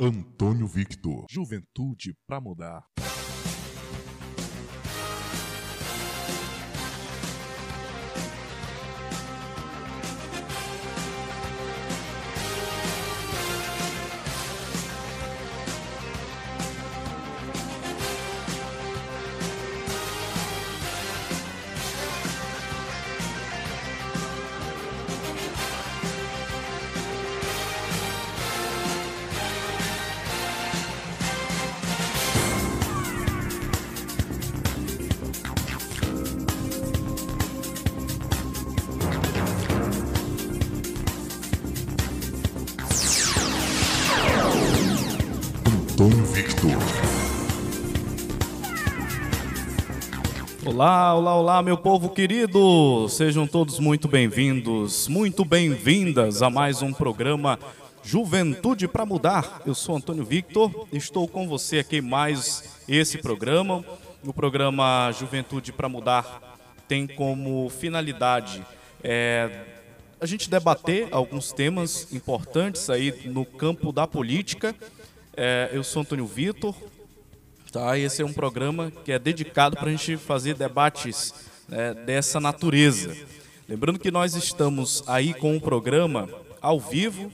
Antônio Victor. Juventude para mudar. Olá, olá, olá, meu povo querido! Sejam todos muito bem-vindos, muito bem-vindas a mais um programa Juventude para Mudar. Eu sou Antônio Victor, estou com você aqui mais esse programa. O programa Juventude para Mudar tem como finalidade é, a gente debater alguns temas importantes aí no campo da política. É, eu sou Antônio Vitor, tá? Esse é um programa que é dedicado para a gente fazer debates né, dessa natureza. Lembrando que nós estamos aí com um programa ao vivo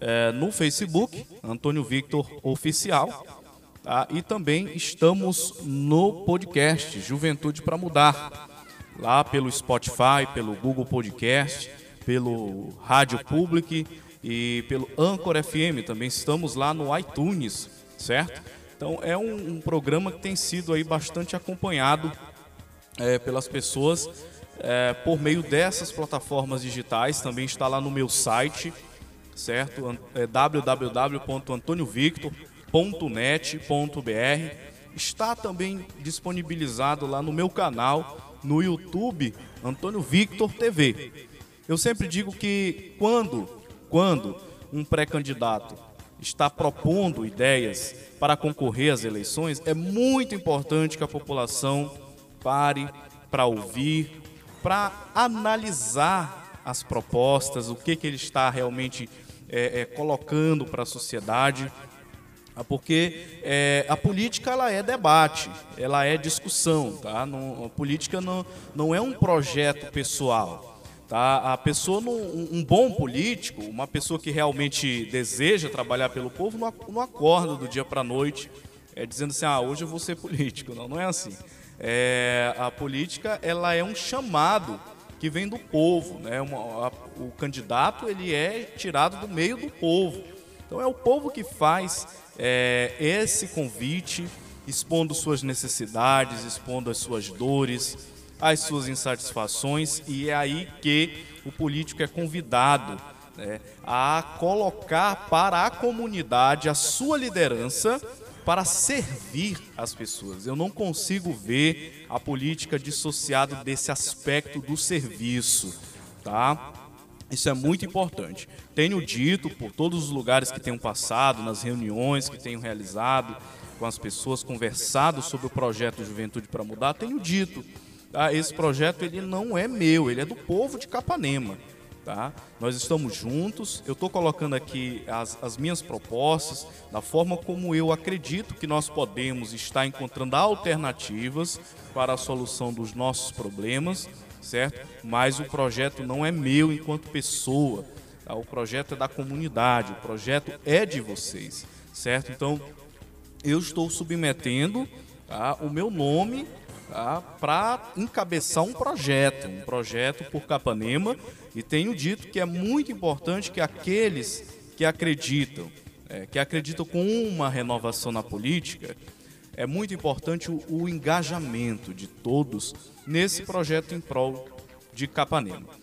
é, no Facebook, Antônio Victor Oficial, tá? e também estamos no podcast Juventude para Mudar, lá pelo Spotify, pelo Google Podcast, pelo Rádio Public e pelo Anchor FM. Também estamos lá no iTunes, certo? Então é um, um programa que tem sido aí bastante acompanhado é, pelas pessoas é, por meio dessas plataformas digitais. Também está lá no meu site, certo? É www.antoniovictor.net.br. Está também disponibilizado lá no meu canal no YouTube Antônio Victor TV. Eu sempre digo que quando, quando um pré-candidato está propondo ideias para concorrer às eleições, é muito importante que a população pare para ouvir, para analisar as propostas, o que, que ele está realmente é, é, colocando para a sociedade, porque é, a política ela é debate, ela é discussão, tá? Não, a política não, não é um projeto pessoal. Tá? A pessoa, um, um bom político, uma pessoa que realmente deseja trabalhar pelo povo, não, não acorda do dia para a noite é, dizendo assim, ah, hoje eu vou ser político. Não, não é assim. É, a política ela é um chamado que vem do povo, né? Uma, a, o candidato ele é tirado do meio do povo. Então é o povo que faz é, esse convite, expondo suas necessidades, expondo as suas dores, as suas insatisfações, e é aí que o político é convidado né, a colocar para a comunidade a sua liderança para servir as pessoas. Eu não consigo ver a política dissociada desse aspecto do serviço, tá? Isso é muito importante. Tenho dito por todos os lugares que tenho passado, nas reuniões que tenho realizado com as pessoas, conversado sobre o projeto Juventude para Mudar, tenho dito Tá? Esse projeto ele não é meu, ele é do povo de Capanema. Tá? Nós estamos juntos, eu estou colocando aqui as, as minhas propostas, da forma como eu acredito que nós podemos estar encontrando alternativas para a solução dos nossos problemas, certo? Mas o projeto não é meu enquanto pessoa, tá? o projeto é da comunidade, o projeto é de vocês, certo? Então, eu estou submetendo tá, o meu nome tá, para encabeçar um projeto, um projeto por Capanema, e tenho dito que é muito importante que aqueles que acreditam, é, que acreditam com uma renovação na política, é muito importante o, o engajamento de todos nesse projeto em prol de Capanema.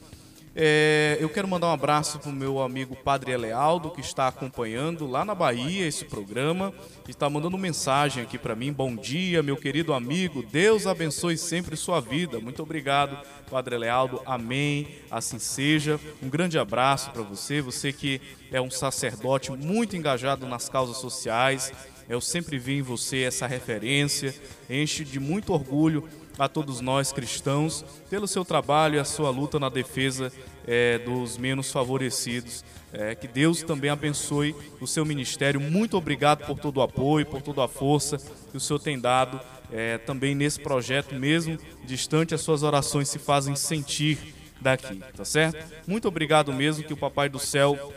É, eu quero mandar um abraço para o meu amigo Padre Elealdo, que está acompanhando lá na Bahia esse programa, está mandando mensagem aqui para mim. Bom dia, meu querido amigo. Deus abençoe sempre sua vida. Muito obrigado, Padre Elealdo. Amém. Assim seja. Um grande abraço para você, você que é um sacerdote muito engajado nas causas sociais. Eu sempre vi em você essa referência, enche de muito orgulho a todos nós cristãos pelo seu trabalho e a sua luta na defesa é, dos menos favorecidos. É, que Deus também abençoe o seu ministério. Muito obrigado por todo o apoio, por toda a força que o Senhor tem dado é, também nesse projeto, mesmo distante, as suas orações se fazem sentir daqui, tá certo? Muito obrigado mesmo, que o Papai do Céu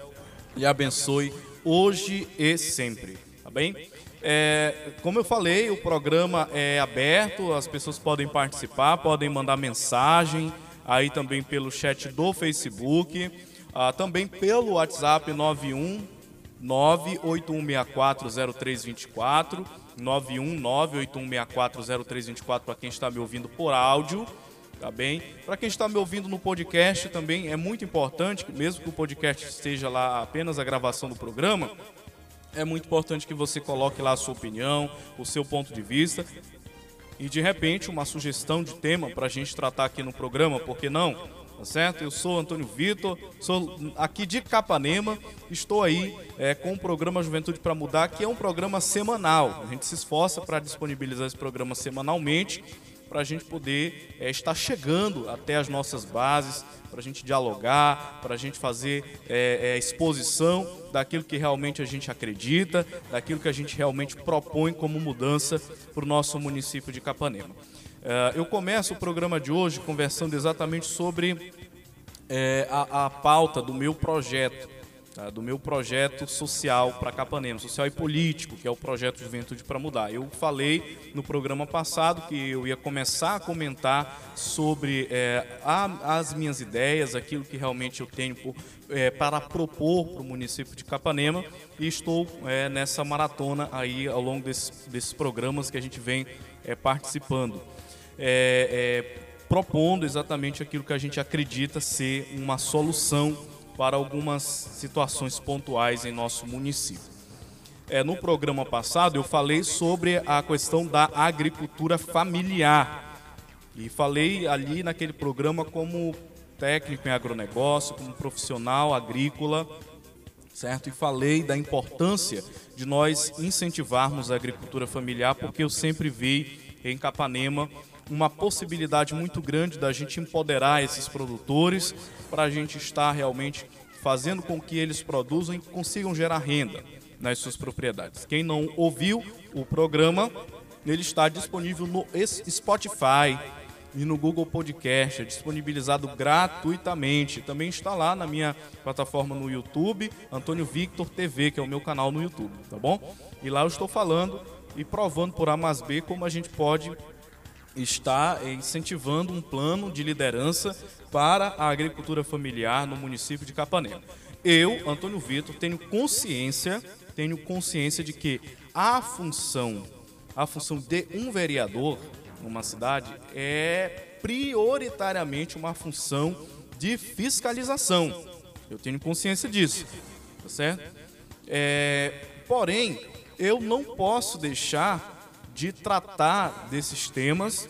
lhe abençoe hoje e sempre, tá bem? É, como eu falei, o programa é aberto, as pessoas podem participar, podem mandar mensagem aí também pelo chat do Facebook, ah, também pelo WhatsApp 91 981640324, 91981640324 para quem está me ouvindo por áudio, tá bem? Para quem está me ouvindo no podcast também é muito importante, mesmo que o podcast esteja lá apenas a gravação do programa, é muito importante que você coloque lá a sua opinião, o seu ponto de vista e de repente uma sugestão de tema para a gente tratar aqui no programa, por que não? Tá certo? Eu sou Antônio Vitor, sou aqui de Capanema, estou aí é, com o programa Juventude para Mudar, que é um programa semanal. A gente se esforça para disponibilizar esse programa semanalmente para a gente poder é, estar chegando até as nossas bases, para a gente dialogar, para a gente fazer é, é, exposição daquilo que realmente a gente acredita, daquilo que a gente realmente propõe como mudança para o nosso município de Capanema. É, eu começo o programa de hoje conversando exatamente sobre é, a, a pauta do meu projeto tá, do meu projeto social para Capanema, social e político, que é o projeto Juventude para Mudar. Eu falei no programa passado que eu ia começar a comentar sobre é, a, as minhas ideias, aquilo que realmente eu tenho por, é, para propor para o município de Capanema e estou é, nessa maratona aí ao longo desses, programas que a gente vem é, participando. É, é, propondo exatamente aquilo que a gente acredita ser uma solução para algumas situações pontuais em nosso município. É, no programa passado eu falei sobre a questão da agricultura familiar e falei ali naquele programa como técnico em agronegócio, como profissional agrícola, certo? E falei da importância de nós incentivarmos a agricultura familiar, porque eu sempre vi em Capanema uma possibilidade muito grande da gente empoderar esses produtores para a gente estar realmente fazendo com que eles produzam e consigam gerar renda nas suas propriedades. Quem não ouviu o programa, ele está disponível no Spotify e no Google Podcast, é disponibilizado gratuitamente. Também está lá na minha plataforma no YouTube, Antônio Victor TV, que é o meu canal no YouTube, tá bom? E lá eu estou falando e provando por A mais B como a gente pode está incentivando um plano de liderança para a agricultura familiar no município de Capanema. Eu, Antônio Vitor, tenho consciência, tenho consciência de que a função, a função de um vereador numa cidade é prioritariamente uma função de fiscalização. Eu tenho consciência disso, tá certo? É, porém, eu não posso deixar de tratar desses temas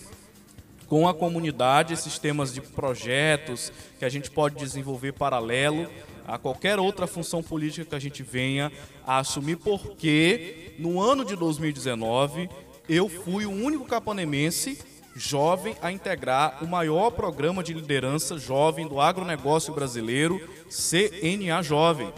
com a comunidade, esses temas de projetos que a gente pode desenvolver paralelo a qualquer outra função política que a gente venha a assumir, porque no ano de 2019 eu fui o único capanemense jovem a integrar o maior programa de liderança jovem do agronegócio brasileiro, CNA Jovem.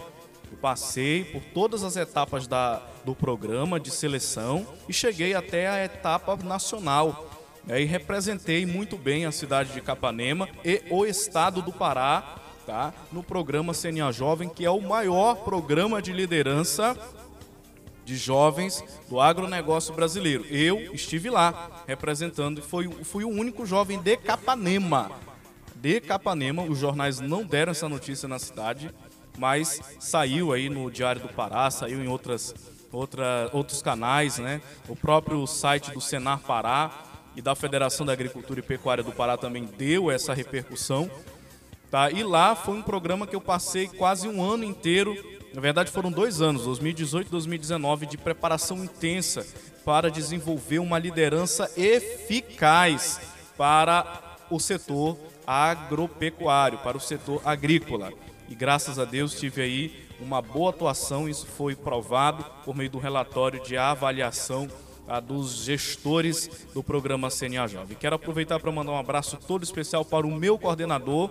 Eu passei por todas as etapas da, do programa de seleção e cheguei até a etapa nacional. E representei muito bem a cidade de Capanema e o estado do Pará tá, no programa CNA Jovem, que é o maior programa de liderança de jovens do agronegócio brasileiro. Eu estive lá representando e fui, fui o único jovem de Capanema. De Capanema, os jornais não deram essa notícia na cidade mas saiu aí no Diário do Pará, saiu em outras, outra, outros canais, né? O próprio site do Senar Pará e da Federação da Agricultura e Pecuária do Pará também deu essa repercussão. Tá? E lá foi um programa que eu passei quase um ano inteiro, na verdade foram dois anos, 2018 e 2019, de preparação intensa para desenvolver uma liderança eficaz para o setor agropecuário, para o setor agrícola. E graças a Deus tive aí uma boa atuação, isso foi provado por meio do relatório de avaliação a dos gestores do programa CNA Jovem. Quero aproveitar para mandar um abraço todo especial para o meu coordenador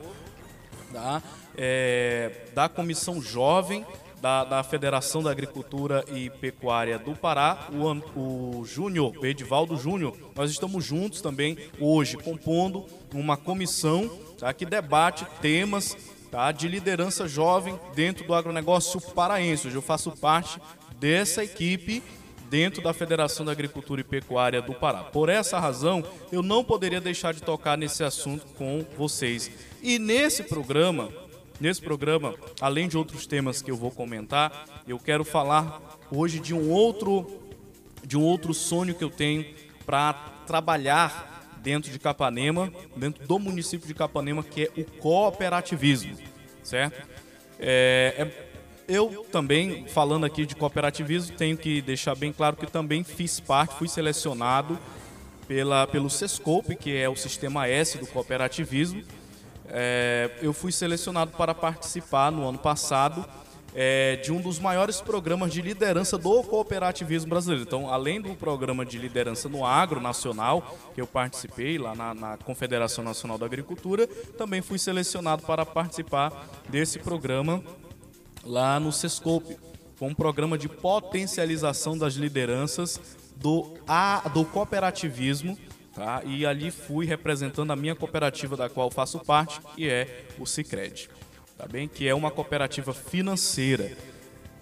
da, é, da Comissão Jovem da, da, Federação da Agricultura e Pecuária do Pará, o, o Júnior, o Edivaldo Júnior. Nós estamos juntos também hoje, compondo uma comissão tá, que debate temas tá, de liderança jovem dentro do agronegócio paraense. Hoje eu faço parte dessa equipe dentro da Federação da Agricultura e Pecuária do Pará. Por essa razão, eu não poderia deixar de tocar nesse assunto com vocês. E nesse programa, nesse programa, além de outros temas que eu vou comentar, eu quero falar hoje de um outro de um outro sonho que eu tenho para trabalhar dentro de Capanema, dentro do município de Capanema, que é o cooperativismo, certo? É, é, eu também, falando aqui de cooperativismo, tenho que deixar bem claro que também fiz parte, fui selecionado pela, pelo Sescope, que é o sistema S do cooperativismo. É, eu fui selecionado para participar no ano passado é, de um dos maiores programas de liderança do cooperativismo brasileiro. Então, além do programa de liderança no agro nacional, que eu participei lá na, na Confederação Nacional da Agricultura, também fui selecionado para participar desse programa lá no Sescope, com um programa de potencialização das lideranças do, a, do cooperativismo. Tá? E ali fui representando a minha cooperativa da qual faço parte, que é o Cicred tá bem? Que é uma cooperativa financeira.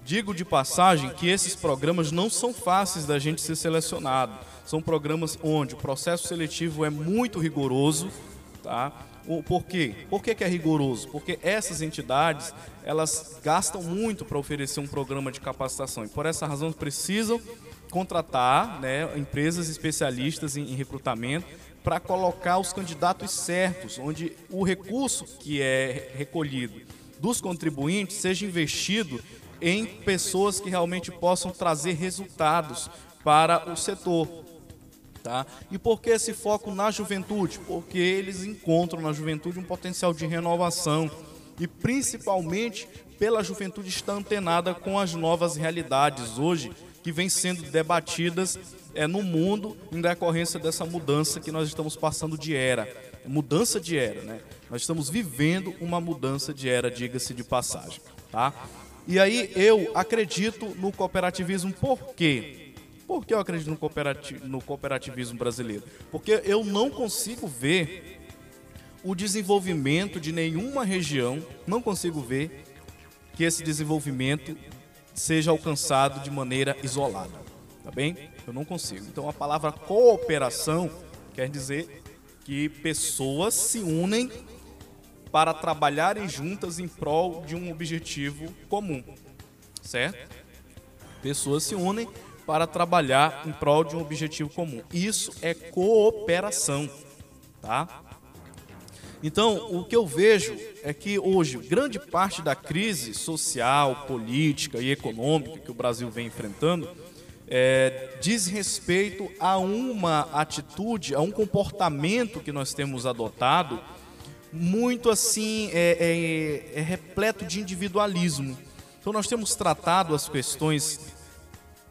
Digo de passagem que esses programas não são fáceis da gente ser selecionado. São programas onde o processo seletivo é muito rigoroso, tá? Por quê? Por que, que é rigoroso? Porque essas entidades, elas gastam muito para oferecer um programa de capacitação e por essa razão precisam contratar né, empresas especialistas em, em recrutamento para colocar os candidatos certos, onde o recurso que é recolhido dos contribuintes seja investido em pessoas que realmente possam trazer resultados para o setor. Tá? E por que esse foco na juventude? Porque eles encontram na juventude um potencial de renovação e principalmente pela juventude estar antenada com as novas realidades hoje que vêm sendo debatidas é, no mundo em decorrência dessa mudança que nós estamos passando de era. Mudança de era, né? Nós estamos vivendo uma mudança de era, diga-se de passagem, tá? E aí eu acredito no cooperativismo, por quê? Por que eu acredito no, cooperati no cooperativismo brasileiro? Porque eu não consigo ver o desenvolvimento de nenhuma região, não consigo ver que esse desenvolvimento seja alcançado de maneira isolada, tá bem? Eu não consigo. Então a palavra cooperação quer dizer que pessoas se unem para trabalharem juntas em prol de um objetivo comum, certo? Pessoas se unem para trabalhar em prol de um objetivo comum. Isso é cooperação, tá? Então, o que eu vejo é que hoje grande parte da crise social, política e econômica que o Brasil vem enfrentando é, diz respeito a uma atitude, a um comportamento que nós temos adotado muito assim, é, é, é repleto de individualismo. Então nós temos tratado as questões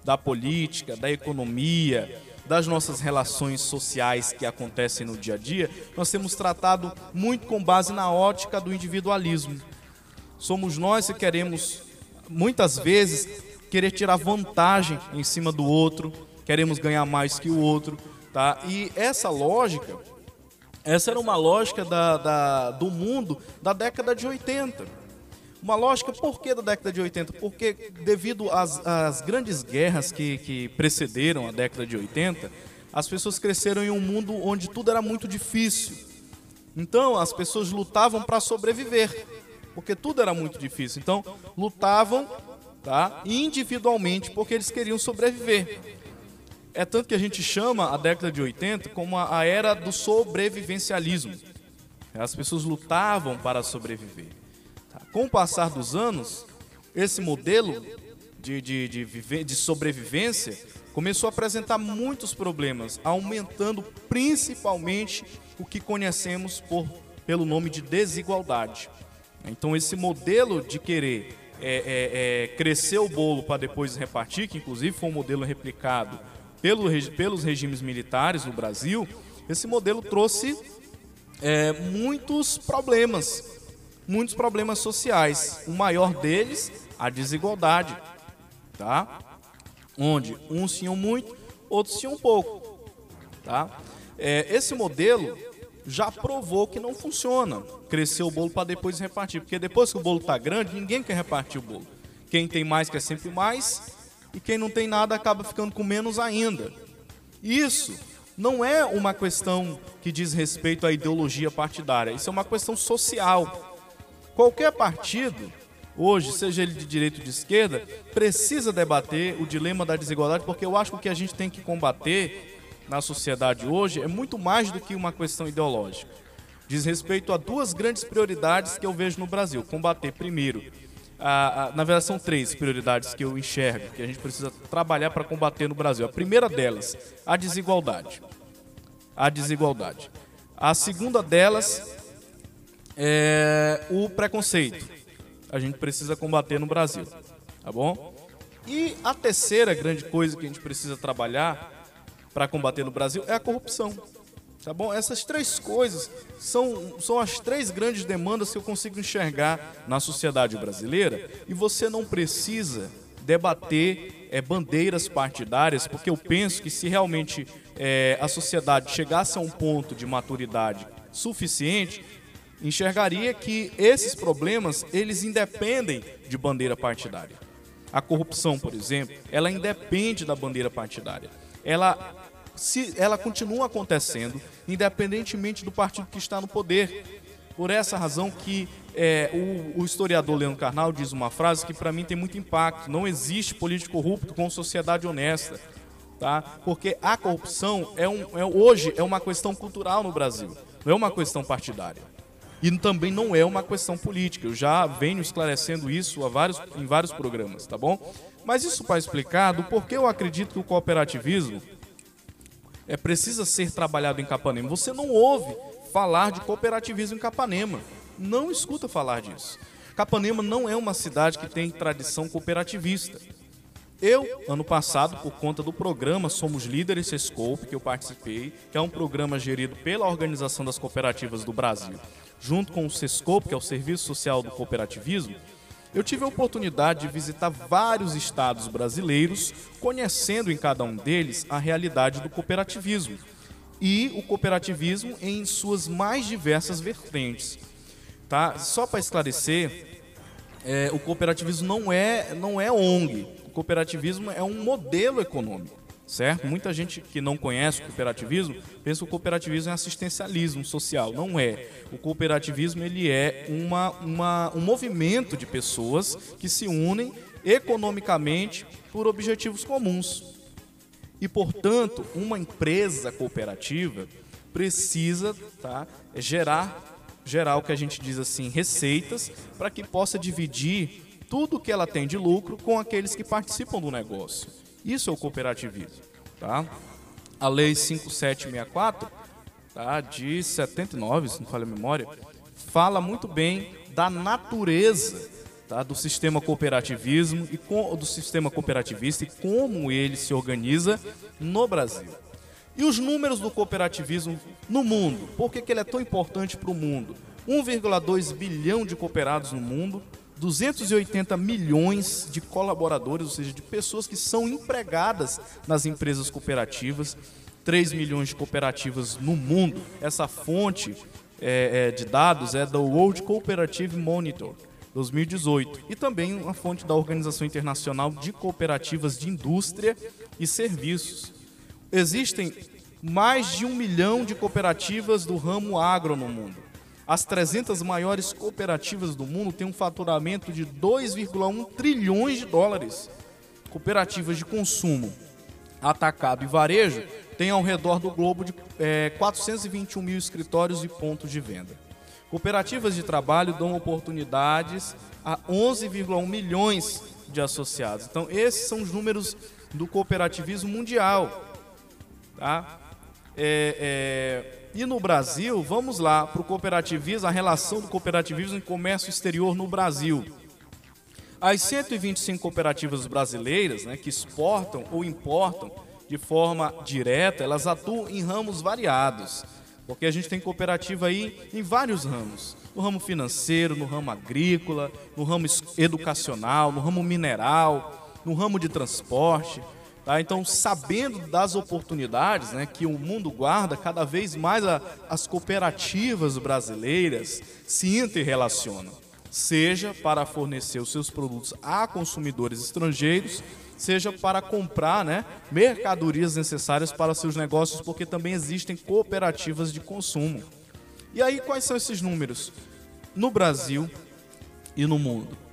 da política, da economia, das nossas relações sociais que acontecem no dia a dia, nós temos tratado muito com base na ótica do individualismo. Somos nós que queremos, muitas vezes, querer tirar vantagem em cima do outro, queremos ganhar mais que o outro, tá? E essa lógica, essa era uma lógica da, da, do mundo da década de 80. Uma lógica, por que da década de 80? Porque devido às, às grandes guerras que, que precederam a década de 80, as pessoas cresceram em um mundo onde tudo era muito difícil. Então, as pessoas lutavam para sobreviver, porque tudo era muito difícil. Então, lutavam tá? individualmente, porque eles queriam sobreviver. É tanto que a gente chama a década de 80 como a era do sobrevivencialismo. As pessoas lutavam para sobreviver. Tá? Com o passar dos anos, esse modelo de, de, de, viver, de sobrevivência começou a apresentar muitos problemas, aumentando principalmente o que conhecemos por, pelo nome de desigualdade. Então, esse modelo de querer é, é, é, crescer o bolo para depois repartir, que inclusive foi um modelo replicado pelo, pelos regimes militares no Brasil, esse modelo trouxe é, muitos problemas, muitos problemas sociais. O maior deles, a desigualdade, tá? Onde uns tinham muito, outros tinham pouco, tá? É, esse modelo já provou que não funciona. Crescer o bolo para depois repartir, porque depois que o bolo está grande, ninguém quer repartir o bolo. Quem tem mais quer sempre mais, e quem não tem nada acaba ficando com menos ainda. Isso não é uma questão que diz respeito à ideologia partidária, isso é uma questão social. Qualquer partido, hoje, seja ele de direita ou de esquerda, precisa debater o dilema da desigualdade, porque eu acho que o que a gente tem que combater na sociedade hoje é muito mais do que uma questão ideológica. Diz respeito a duas grandes prioridades que eu vejo no Brasil: combater, primeiro, a, a, na verdade, são três prioridades que eu enxergo que a gente precisa trabalhar para combater no Brasil. A primeira delas, a desigualdade. A desigualdade. A segunda delas é o preconceito. A gente precisa combater no Brasil. Tá bom? E a terceira grande coisa que a gente precisa trabalhar para combater no Brasil é a corrupção. Tá bom? Essas três coisas são, são as três grandes demandas que eu consigo enxergar na sociedade brasileira e você não precisa debater é, bandeiras partidárias, porque eu penso que se realmente é, a sociedade chegasse a um ponto de maturidade suficiente, enxergaria que esses problemas eles independem de bandeira partidária. A corrupção, por exemplo, ela independe da bandeira partidária. Ela se ela continua acontecendo, independentemente do partido que está no poder. Por essa razão que é, o, o, historiador Leandro Carnal diz uma frase que para mim tem muito impacto: não existe político corrupto com sociedade honesta, tá? Porque a corrupção é um, é, hoje é uma questão cultural no Brasil, não é uma questão partidária e também não é uma questão política. Eu já venho esclarecendo isso vários, em vários programas, tá bom? Mas isso para explicar do porquê eu acredito que o cooperativismo é, precisa ser trabalhado em Capanema. Você não ouve falar de cooperativismo em Capanema. Não escuta falar disso. Capanema não é uma cidade que tem tradição cooperativista. Eu, ano passado, por conta do programa Somos Líderes Sescope, que eu participei, que é um programa gerido pela Organização das Cooperativas do Brasil, junto com o Sescope, que é o Serviço Social do Cooperativismo, eu tive a oportunidade de visitar vários estados brasileiros, conhecendo em cada um deles a realidade do cooperativismo e o cooperativismo em suas mais diversas vertentes. Tá? Só para esclarecer, é, o cooperativismo não é, não é ONG. O cooperativismo é um modelo econômico certo? Muita gente que não conhece o cooperativismo pensa que o cooperativismo é assistencialismo social. Não é. O cooperativismo ele é uma, uma, um movimento de pessoas que se unem economicamente por objetivos comuns. E, portanto, uma empresa cooperativa precisa tá, gerar, gerar o que a gente diz assim, receitas, para que possa dividir tudo que ela tem de lucro com aqueles que participam do negócio. Isso é o cooperativismo. Tá? A Lei 5764, tá, de 79, se não falha a memória, fala muito bem da natureza tá, do sistema cooperativismo e com, do sistema cooperativista e como ele se organiza no Brasil. E os números do cooperativismo no mundo? Por que, que ele é tão importante para o mundo? 1,2 bilhão de cooperados no mundo, 280 milhões de colaboradores, ou seja, de pessoas que são empregadas nas empresas cooperativas, 3 milhões de cooperativas no mundo. Essa fonte é, é, de dados é da World Cooperative Monitor 2018 e também uma fonte da Organização Internacional de Cooperativas de Indústria e Serviços. Existem mais de um milhão de cooperativas do ramo agro no mundo. As 300 maiores cooperativas do mundo têm um faturamento de 2,1 trilhões de dólares. Cooperativas de consumo, atacado e varejo têm ao redor do globo de é, 421 mil escritórios e pontos de venda. Cooperativas de trabalho dão oportunidades a 11,1 milhões de associados. Então, esses são os números do cooperativismo mundial. Tá? É, é, E no Brasil, vamos lá para o cooperativismo, a relação do cooperativismo em comércio exterior no Brasil. As 125 cooperativas brasileiras né, que exportam ou importam de forma direta, elas atuam em ramos variados. Porque a gente tem cooperativa aí em vários ramos. No ramo financeiro, no ramo agrícola, no ramo educacional, no ramo mineral, no ramo de transporte. Tá? Então, sabendo das oportunidades né, que o mundo guarda, cada vez mais a, as cooperativas brasileiras se interrelacionam. Seja para fornecer os seus produtos a consumidores estrangeiros, seja para comprar né, mercadorias necessárias para seus negócios, porque também existem cooperativas de consumo. E aí, quais são esses números? No Brasil e no mundo.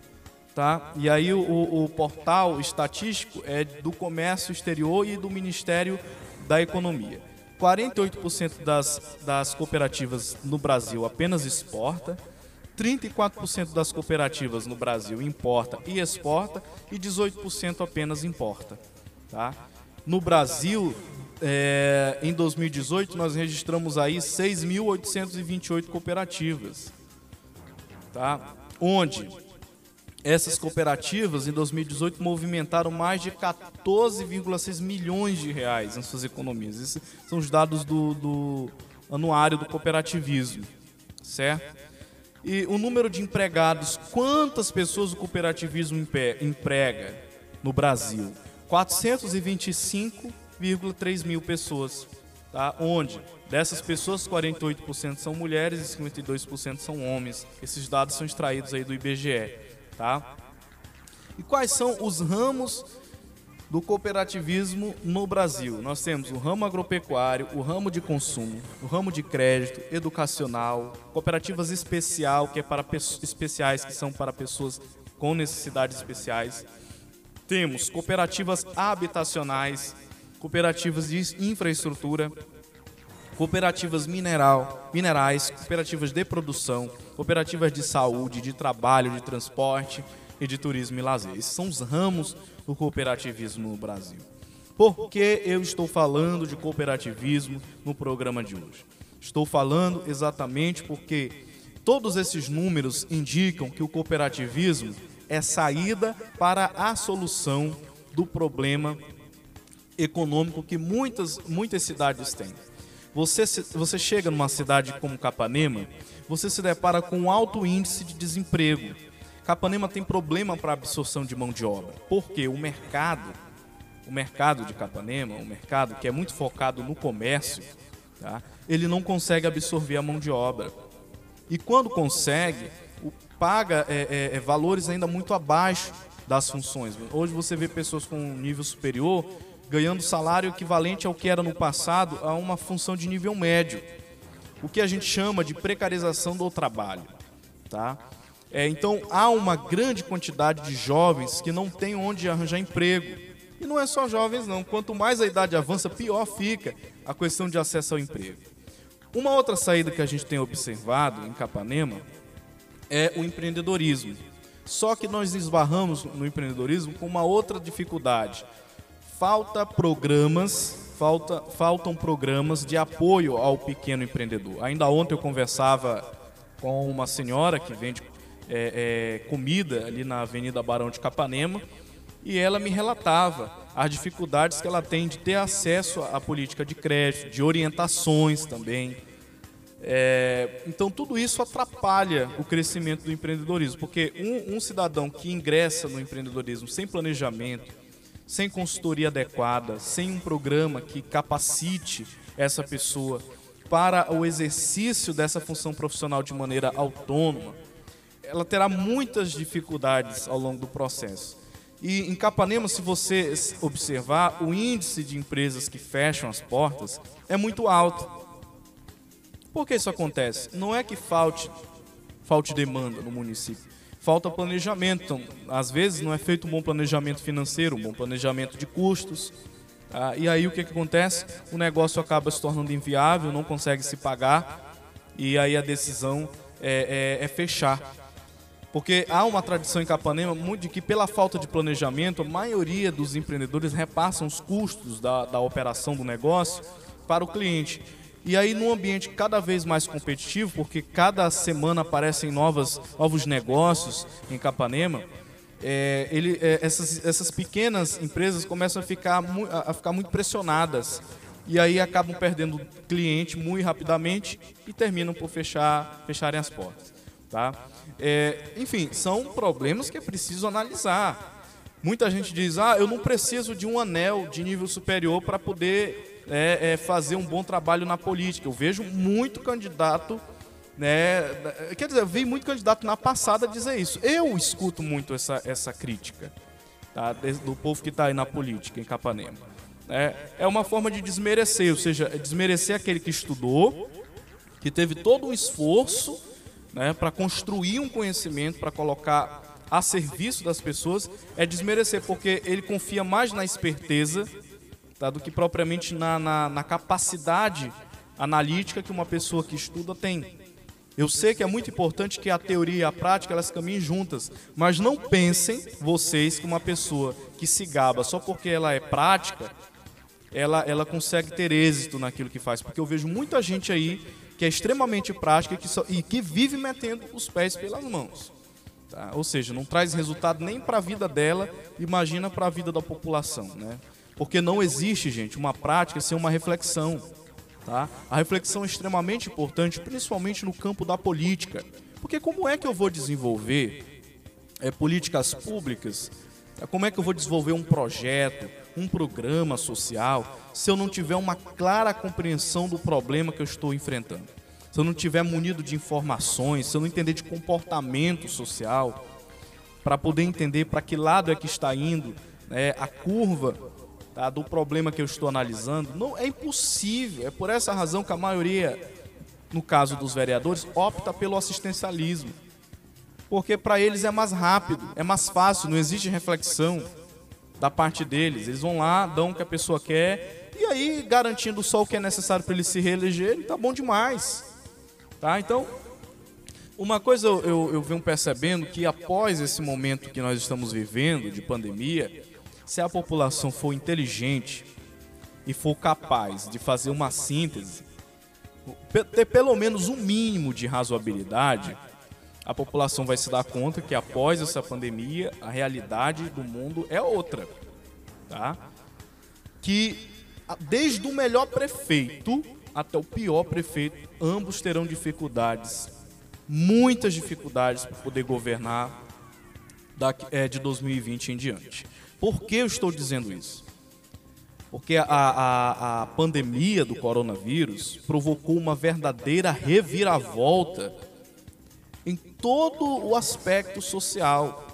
Tá? E aí, o, o portal estatístico é do comércio exterior e do Ministério da Economia. 48% das, das cooperativas no Brasil apenas exporta, 34% das cooperativas no Brasil importa e exporta e 18% apenas importa. Tá? No Brasil, é, em 2018, nós registramos aí 6.828 cooperativas. Tá? Onde essas cooperativas, em 2018, movimentaram mais de 14,6 milhões de reais em suas economias. Esses são os dados do, do anuário do cooperativismo, certo? E o número de empregados, quantas pessoas o cooperativismo emprega no Brasil? 425,3 mil pessoas. Tá? Onde dessas pessoas, 48% são mulheres e 52% são homens. Esses dados são extraídos aí do IBGE. Tá? E quais são os ramos do cooperativismo no Brasil. Nós temos o ramo agropecuário, o ramo de consumo, o ramo de crédito, educacional, cooperativas especial, que é para especiais, que são para pessoas com necessidades especiais. Temos cooperativas habitacionais, cooperativas de infraestrutura, cooperativas mineral, minerais, cooperativas de produção, cooperativas de saúde, de trabalho, de transporte e de turismo e lazer. Esses são os ramos do cooperativismo no Brasil. Por que eu estou falando de cooperativismo no programa de hoje? Estou falando exatamente porque todos esses números indicam que o cooperativismo é saída para a solução do problema econômico que muitas, muitas cidades têm. Você, você chega numa cidade como Capanema, você se depara com um alto índice de desemprego Capanema tem problema para absorção de mão de obra, porque o mercado, o mercado de Capanema, o mercado que é muito focado no comércio, tá? ele não consegue absorver a mão de obra. E quando consegue, paga é, é, é, valores ainda muito abaixo das funções. Hoje você vê pessoas com um nível superior ganhando salário equivalente ao que era no passado a uma função de nível médio, o que a gente chama de precarização do trabalho, tá? É, então há uma grande quantidade de jovens que não têm onde arranjar emprego. E não é só jovens, não. Quanto mais a idade avança, pior fica a questão de acesso ao emprego. Uma outra saída que a gente tem observado em Capanema é o empreendedorismo. Só que nós esbarramos no empreendedorismo com uma outra dificuldade. Falta programas, falta, faltam programas de apoio ao pequeno empreendedor. Ainda ontem eu conversava com uma senhora que vende é, é, comida ali na Avenida Barão de Capanema e ela me relatava as dificuldades que ela tem de ter acesso à política de crédito, de orientações também. É, então tudo isso atrapalha o crescimento do empreendedorismo, porque um, um cidadão que ingressa no empreendedorismo sem planejamento, sem consultoria adequada, sem um programa que capacite essa pessoa para o exercício dessa função profissional de maneira autônoma, ela terá muitas dificuldades ao longo do processo. E em Capanema, se você observar, o índice de empresas que fecham as portas é muito alto. Por que isso acontece? Não é que falte, falte demanda no município, falta planejamento. Às vezes não é feito um bom planejamento financeiro, um bom planejamento de custos. Tá? E aí o que, que acontece? O negócio acaba se tornando inviável, não consegue se pagar, e aí a decisão é, é, é fechar porque há uma tradição em Capanema de que, pela falta de planejamento, a maioria dos empreendedores repassam os custos da, da operação do negócio para o cliente. E aí, num ambiente cada vez mais competitivo, porque cada semana aparecem novas, novos negócios em Capanema, é, ele, é, essas, essas pequenas empresas começam a ficar, a ficar muito pressionadas. E aí acabam perdendo cliente muito rapidamente e terminam por fechar, fecharem as portas. Tá? É, enfim, são problemas que é preciso analisar. Muita gente diz: ah, eu não preciso de um anel de nível superior para poder é, é, fazer um bom trabalho na política. Eu vejo muito candidato, né? Quer dizer, eu vi muito candidato na passada dizer isso. Eu escuto muito essa, essa crítica tá? do povo que está aí na política, em Capanema. É, é uma forma de desmerecer, ou seja, é desmerecer aquele que estudou, que teve todo um esforço né, para construir um conhecimento, para colocar a serviço das pessoas é desmerecer, porque ele confia mais na esperteza tá, do que propriamente na, na, na capacidade analítica que uma pessoa que estuda tem. Eu sei que é muito importante que a teoria e a prática elas caminhem juntas, mas não pensem vocês que uma pessoa que se gaba só porque ela é prática, ela, ela consegue ter êxito naquilo que faz, porque eu vejo muita gente aí que é extremamente prática que, só, e que vive metendo os pés pelas mãos. Tá? Ou seja, não traz resultado nem para a vida dela, imagina para a vida da população. Né? Porque não existe, gente, uma prática sem uma reflexão. Tá? A reflexão é extremamente importante, principalmente no campo da política. Porque como é que eu vou desenvolver é, políticas públicas? Como é que eu vou desenvolver um projeto, um programa social, se eu não tiver uma clara compreensão do problema que eu estou enfrentando? se eu não tiver munido de informações, se eu não entender de comportamento social, para poder entender para que lado é que está indo né, a curva tá, do problema que eu estou analisando, não é impossível. É por essa razão que a maioria, no caso dos vereadores, opta pelo assistencialismo. Porque para eles é mais rápido, é mais fácil, não existe reflexão da parte deles. Eles vão lá, dão o que a pessoa quer, e aí, garantindo só o que é necessário para eles se reelegerem, tá bom demais. Tá? Então, uma coisa eu, eu, eu venho percebendo que após esse momento que nós estamos vivendo de pandemia, se a população for inteligente e for capaz de fazer uma síntese, ter pelo menos um mínimo de razoabilidade, a população vai se dar conta que após essa pandemia, a realidade do mundo é outra. Tá? Que desde o melhor prefeito até o pior prefeito, ambos terão dificuldades, muitas dificuldades para poder governar é, de 2020 em diante. Por que eu estou dizendo isso? Porque a, a, a pandemia do coronavírus provocou uma verdadeira reviravolta em todo o aspecto social.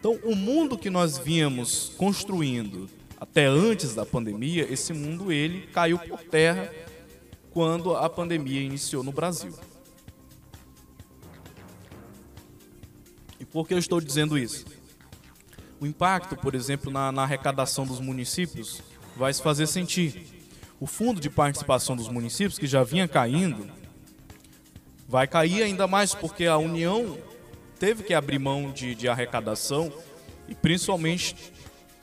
Então, o mundo que nós víamos construindo até antes da pandemia, esse mundo ele caiu por terra quando a pandemia iniciou no Brasil. E por que eu estou dizendo isso? O impacto, por exemplo, na, na arrecadação dos municípios vai se fazer sentir. O fundo de participação dos municípios, que já vinha caindo, vai cair ainda mais porque a União teve que abrir mão de, de arrecadação e principalmente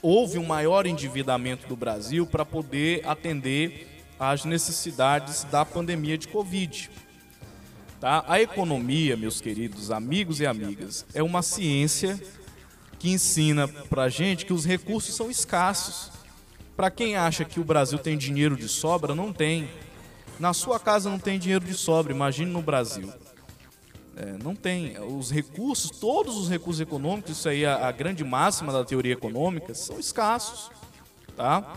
houve um maior endividamento do Brasil para poder atender às necessidades da pandemia de Covid. Tá? A economia, meus queridos amigos e amigas, é uma ciência que ensina para a gente que os recursos são escassos. Para quem acha que o Brasil tem dinheiro de sobra, não tem. Na sua casa não tem dinheiro de sobra, imagine no Brasil. É, não tem. Os recursos, todos os recursos econômicos, isso aí é a grande máxima da teoria econômica, são escassos. Tá?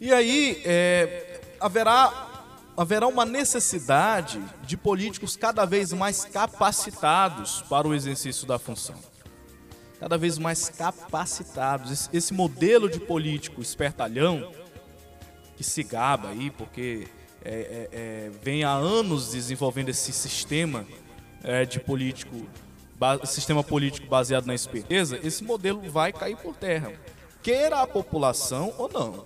E aí é, haverá, haverá uma necessidade de políticos cada vez mais capacitados para o exercício da função. Cada vez mais capacitados. Esse, modelo de político espertalhão, que se gaba aí, porque é, é, é vem há anos desenvolvendo esse sistema é, de político, sistema político baseado na esperteza, esse modelo vai cair por terra. Queira a população ou não.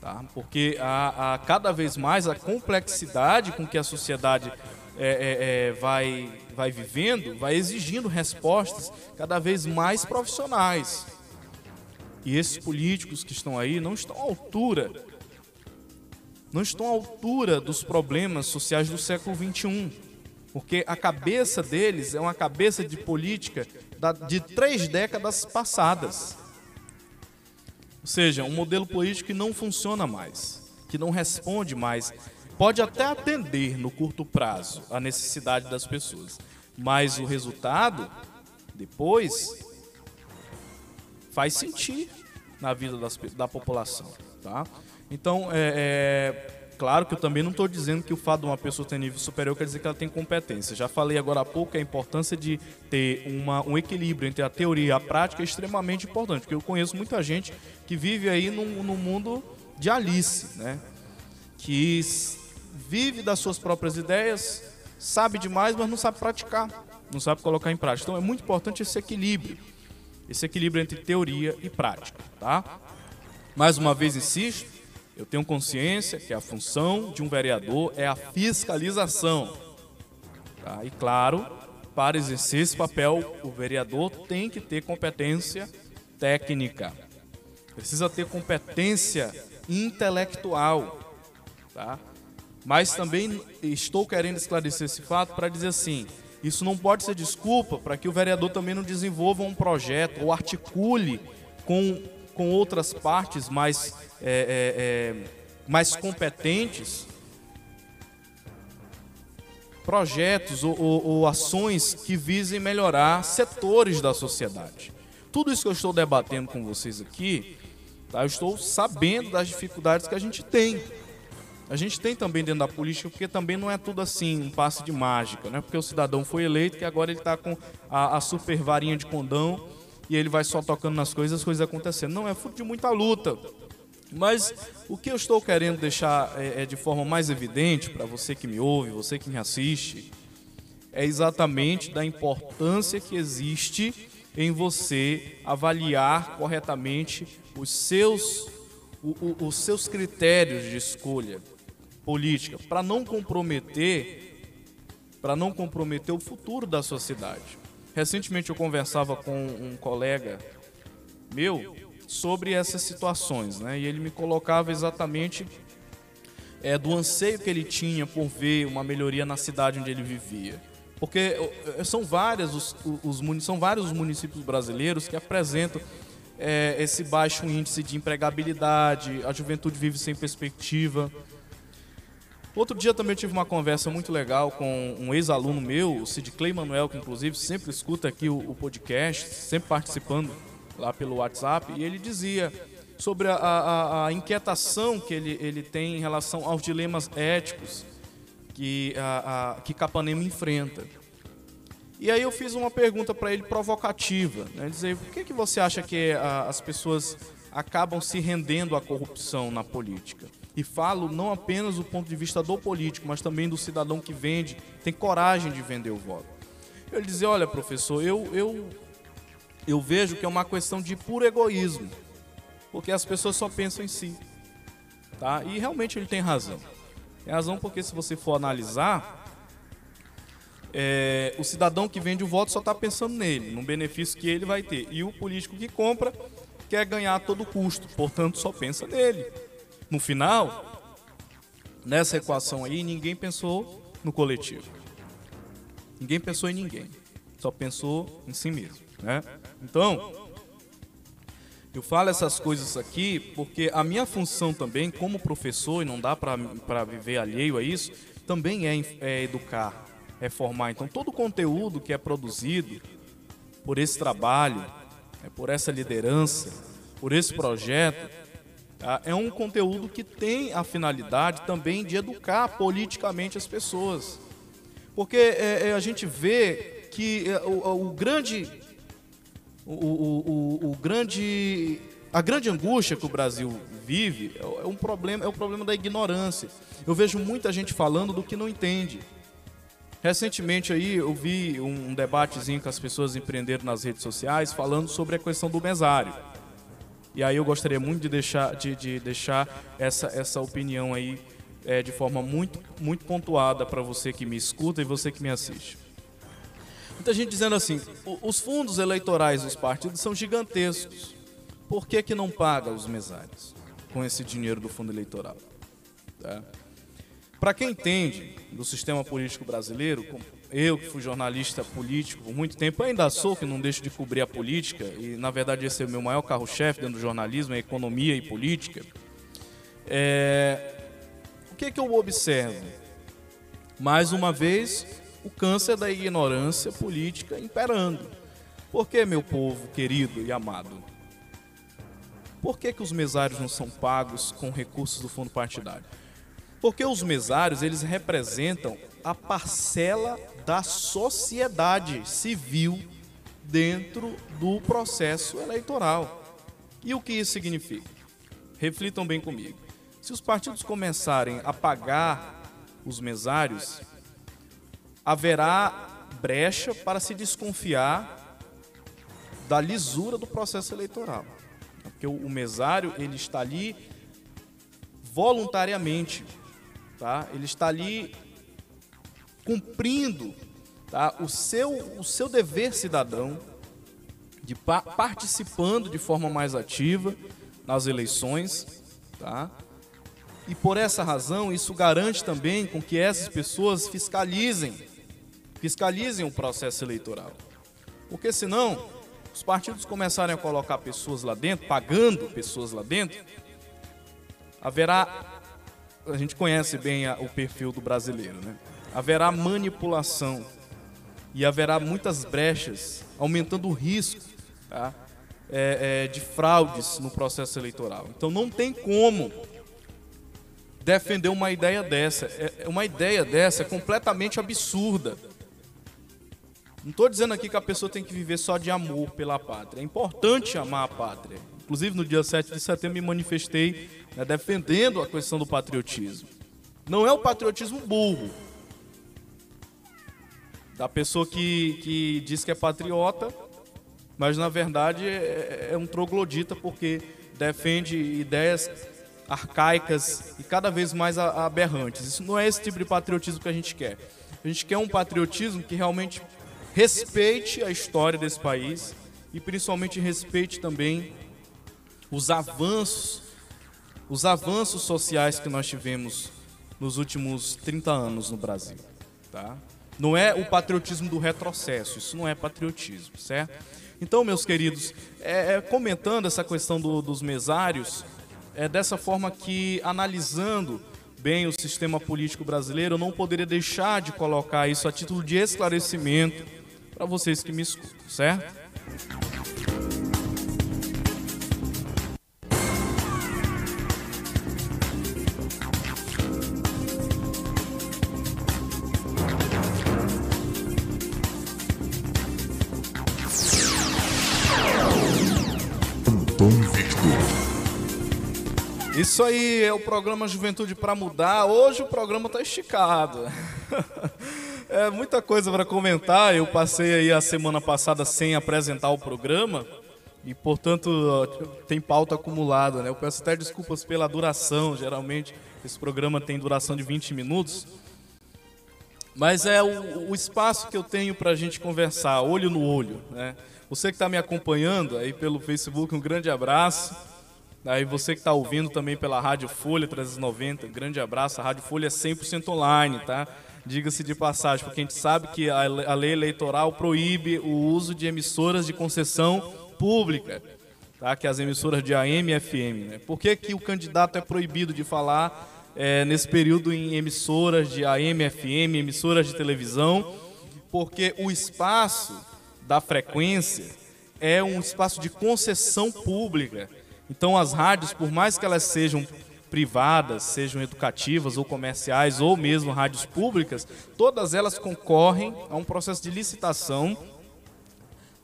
Tá? Porque a, a, cada vez mais a complexidade com que a sociedade é, é, vai, vai vivendo vai exigindo respostas cada vez mais profissionais. E esses políticos que estão aí não estão à altura, não estão à altura dos problemas sociais do século XXI. Porque a cabeça deles é uma cabeça de política de três décadas passadas. Ou seja, um modelo político que não funciona mais, que não responde mais. Pode até atender no curto prazo a necessidade das pessoas, mas o resultado, depois, faz sentir na vida das, da população. Tá? Então, é, é, claro que eu também não estou dizendo que o fato de uma pessoa ter nível superior quer dizer que ela tem competência. Já falei agora há pouco a importância de ter uma, um equilíbrio entre a teoria e a prática é extremamente importante, porque eu conheço muita gente que vive aí no mundo de Alice, né? que vive das suas próprias ideias, sabe demais, mas não sabe praticar, não sabe colocar em prática. Então é muito importante esse equilíbrio, esse equilíbrio entre teoria e prática, tá? Mais uma vez insisto, eu tenho consciência que a função de um vereador é a fiscalização. Tá? E claro, para exercer esse papel, o vereador tem que ter competência técnica. Precisa ter competência intelectual. Tá? Mas também estou querendo esclarecer esse fato para dizer assim: isso não pode ser desculpa para que o vereador também não desenvolva um projeto ou articule com com outras partes mais, é, é, é, mais competentes projetos ou, ou, ou, ações que visem melhorar setores da sociedade. Tudo isso que eu estou debatendo com vocês aqui, tá, eu estou sabendo das dificuldades que a gente tem. A gente tem também dentro da política, porque também não é tudo assim, um passe de mágica, né? Porque o cidadão foi eleito, que agora ele está com a, a super varinha de condão e ele vai só tocando nas coisas, as coisas acontecendo. Não, é fruto de muita luta. Mas o que eu estou querendo deixar é, é de forma mais evidente para você que me ouve, você que me assiste, é exatamente da importância que existe em você avaliar corretamente os seus, o, o, os seus critérios de escolha política, para não comprometer, para não comprometer o futuro da sociedade. Recentemente eu conversava com um colega meu sobre essas situações, né? E ele me colocava exatamente é, do anseio que ele tinha por ver uma melhoria na cidade onde ele vivia. Porque são, várias os, os, são vários os municípios brasileiros que apresentam é, esse baixo índice de empregabilidade, a juventude vive sem perspectiva. Outro dia também tive uma conversa muito legal com um ex-aluno meu, o Sid Clay Manuel, que inclusive sempre escuta aqui o, o, podcast, sempre participando lá pelo WhatsApp, e ele dizia sobre a, a, a inquietação que ele, ele tem em relação aos dilemas éticos que, a, a, que Capanema enfrenta. E aí eu fiz uma pergunta para ele provocativa, né, dizer, por que, que você acha que as pessoas acabam se rendendo à corrupção na política? E falo não apenas do ponto de vista do político, mas também do cidadão que vende, tem coragem de vender o voto. Ele dizia: Olha, professor, eu, eu, eu vejo que é uma questão de puro egoísmo, porque as pessoas só pensam em si. Tá? E realmente ele tem razão. Tem razão porque, se você for analisar, é, o cidadão que vende o voto só está pensando nele, no benefício que ele vai ter. E o político que compra quer ganhar a todo custo, portanto, só pensa nele. No final, nessa equação aí, ninguém pensou no coletivo. Ninguém pensou em ninguém. Só pensou em si mesmo. Né? Então, eu falo essas coisas aqui porque a minha função também, como professor, e não dá para viver alheio a isso, também é, é educar, é formar. Então, todo o conteúdo que é produzido por esse trabalho, é por essa liderança, por esse projeto? É um conteúdo que tem a finalidade também de educar politicamente as pessoas. Porque é, é, a gente vê que é, o, o, grande. O, o, o, grande. A grande angústia que o Brasil vive é, é um problema, é o problema da ignorância. Eu vejo muita gente falando do que não entende. Recentemente aí eu vi um debatezinho que as pessoas empreenderam nas redes sociais falando sobre a questão do mesário. E aí eu gostaria muito de deixar, de, de deixar essa, essa opinião aí é, de forma muito, muito pontuada para você que me escuta e você que me assiste. Muita gente dizendo assim, os fundos eleitorais dos partidos são gigantescos. Por que, que não paga os mesários com esse dinheiro do fundo eleitoral? Tá? Para quem entende do sistema político brasileiro, eu que fui jornalista político por muito tempo, ainda sou, que não deixo de cobrir a política, e na verdade esse é o meu maior carro-chefe dentro do jornalismo, é economia e política. É... O que, é que eu observo? Mais uma vez, o câncer da ignorância política imperando. Por que, meu povo querido e amado? Por que, que os mesários não são pagos com recursos do fundo partidário? Porque os mesários, eles representam a parcela da sociedade civil dentro do processo eleitoral. E o que isso significa? Reflitam bem comigo. Se os partidos começarem a pagar os mesários, haverá brecha para se desconfiar da lisura do processo eleitoral. Porque o mesário, ele está ali voluntariamente, tá? Ele está ali cumprindo tá? o, seu, o seu dever cidadão, de pa participando de forma mais ativa nas eleições. Tá? E por essa razão, isso garante também com que essas pessoas fiscalizem, fiscalizem o processo eleitoral. Porque senão, os partidos começarem a colocar pessoas lá dentro, pagando pessoas lá dentro, haverá, a gente conhece bem a, o perfil do brasileiro, né? Haverá manipulação e haverá muitas brechas, aumentando o risco tá? é, é, de fraudes no processo eleitoral. Então não tem como defender uma ideia dessa. É, é uma ideia dessa é completamente absurda. Não estou dizendo aqui que a pessoa tem que viver só de amor pela pátria. É importante amar a pátria. Inclusive, no dia 7 de setembro, me manifestei né, defendendo a questão do patriotismo. Não é o patriotismo burro, da pessoa que, que diz que é patriota, mas na verdade é, é um troglodita porque defende ideias arcaicas e cada vez mais aberrantes. Isso não é esse tipo de patriotismo que a gente quer. A gente quer um patriotismo que realmente respeite a história desse país e principalmente respeite também os avanços, os avanços sociais que nós tivemos nos últimos 30 anos no Brasil, tá? Não é o patriotismo do retrocesso, isso não é patriotismo, certo? Então, meus queridos, é, é, comentando essa questão do, dos mesários, é dessa forma que, analisando bem o sistema político brasileiro, eu não poderia deixar de colocar isso a título de esclarecimento para vocês que me escutam, certo? Isso aí é o programa Juventude para Mudar. Hoje o programa está esticado. É muita coisa para comentar. Eu passei aí a semana passada sem apresentar o programa e, portanto, tem pauta acumulada. Né? Eu peço até desculpas pela duração. Geralmente esse programa tem duração de 20 minutos. Mas é o, o espaço que eu tenho para a gente conversar, olho no olho. Né? Você que está me acompanhando aí pelo Facebook, um grande abraço. Aí você que está ouvindo também pela Rádio Folha 390, grande abraço. A Rádio Folha é 100% online, tá? Diga-se de passagem, porque a gente sabe que a lei eleitoral proíbe o uso de emissoras de concessão pública, tá? Que as emissoras de AM e FM. Né? Por que, que o candidato é proibido de falar é, nesse período em emissoras de AM, FM, emissoras de televisão? Porque o espaço da frequência é um espaço de concessão pública. Então, as rádios, por mais que elas sejam privadas, sejam educativas ou comerciais, ou mesmo rádios públicas, todas elas concorrem a um processo de licitação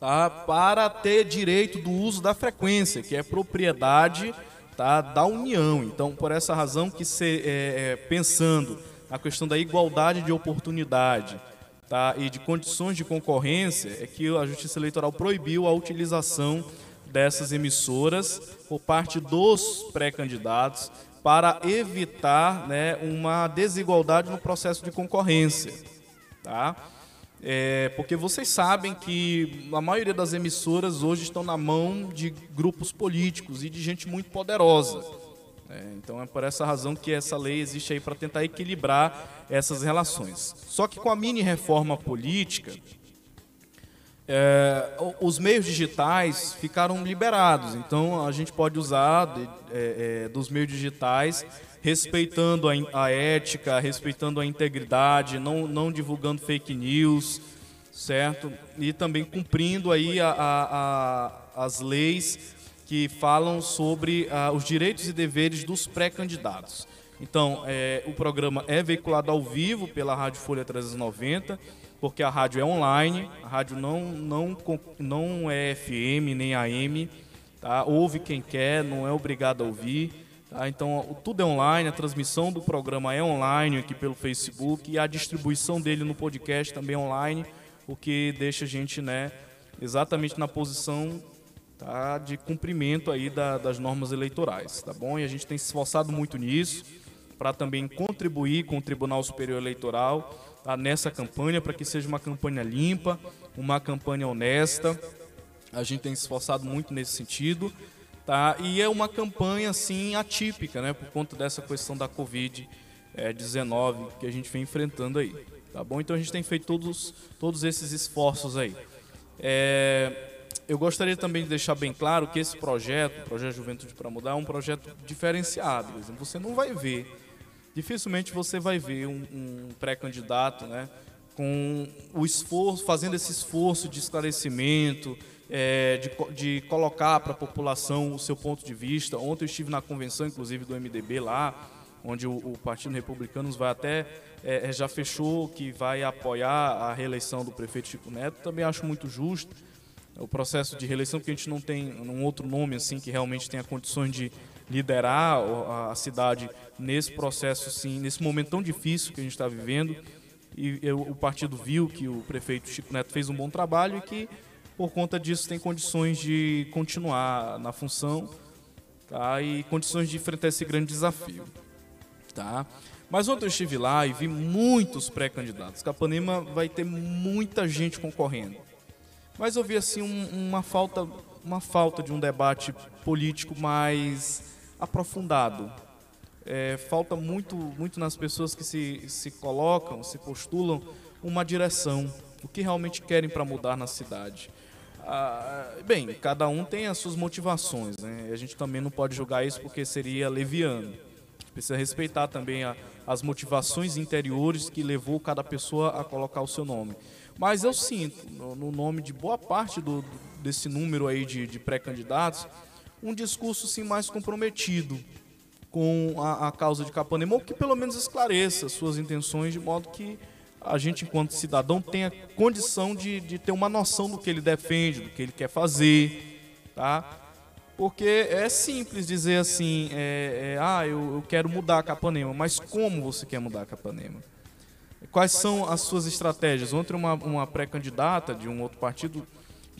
tá, para ter direito do uso da frequência, que é propriedade tá, da União. Então, por essa razão que se, é, é, pensando na questão da igualdade de oportunidade tá, e de condições de concorrência, é que a Justiça Eleitoral proibiu a utilização dessas emissoras por parte dos pré-candidatos para evitar né, uma desigualdade no processo de concorrência. Tá? É, porque vocês sabem que a maioria das emissoras hoje estão na mão de grupos políticos e de gente muito poderosa. É, então é por essa razão que essa lei existe aí para tentar equilibrar essas relações. Só que com a mini reforma política, é, os meios digitais ficaram liberados. Então a gente pode usar de, é, é dos meios digitais respeitando a, a, ética, respeitando a integridade, não, não divulgando fake news, certo? E também cumprindo aí a, a, as leis que falam sobre os direitos e deveres dos pré-candidatos. Então, é, o programa é veiculado ao vivo pela Rádio Folha 390, porque a rádio é online, a rádio não, não, não é FM nem AM, tá? ouve quem quer, não é obrigado a ouvir. Tá? Então, tudo é online, a transmissão do programa é online aqui pelo Facebook e a distribuição dele no podcast também é online, o que deixa a gente né, exatamente na posição tá, de cumprimento aí da, das normas eleitorais, tá bom? E a gente tem se esforçado muito nisso para também contribuir com o Tribunal Superior Eleitoral nessa campanha para que seja uma campanha limpa, uma campanha honesta. A gente tem se esforçado muito nesse sentido, tá? E é uma campanha assim atípica, né? Por conta dessa questão da Covid 19 que a gente vem enfrentando aí, tá bom? Então a gente tem feito todos todos esses esforços aí. É, eu gostaria também de deixar bem claro que esse projeto, o Projeto Juventude para Mudar, é um projeto diferenciado. Você não vai ver, dificilmente você vai ver um, um pré-candidato né, com o esforço, fazendo esse esforço de esclarecimento, é, de, de colocar para a população o seu ponto de vista. Ontem eu estive na convenção, inclusive, do MDB lá, onde o, o Partido Republicano vai até é, já fechou que vai apoiar a reeleição do prefeito Chico Neto. Também acho muito justo o processo de reeleição, porque a gente não tem um outro nome assim que realmente tenha condições de liderar a cidade nesse processo, sim, nesse momento tão difícil que a gente está vivendo. E eu, o partido viu que o prefeito Chico Neto fez um bom trabalho e que, por conta disso, tem condições de continuar na função tá? e condições de enfrentar esse grande desafio. Tá? Mas ontem eu estive lá e vi muitos pré-candidatos. Capanema vai ter muita gente concorrendo mas eu vi assim um, uma falta uma falta de um debate político mais aprofundado. É, falta muito muito nas pessoas que se, se colocam, se postulam uma direção, o que realmente querem para mudar na cidade. Ah, bem, cada um tem as suas motivações, né? A gente também não pode julgar isso porque seria leviano. Precisa respeitar também a, as motivações interiores que levou cada pessoa a colocar o seu nome. Mas eu sinto, no, no nome de boa parte do, desse número aí de, de pré-candidatos, um discurso sim mais comprometido com a, a causa de Capanema, ou que pelo menos esclareça suas intenções de modo que a gente, enquanto cidadão, tenha condição de, de ter uma noção do que ele defende, do que ele quer fazer, tá? Porque é simples dizer assim, é, é, ah, eu, eu quero mudar a Capanema, mas como você quer mudar a Capanema? Quais são as suas estratégias? Ontem uma, uma pré-candidata de um outro partido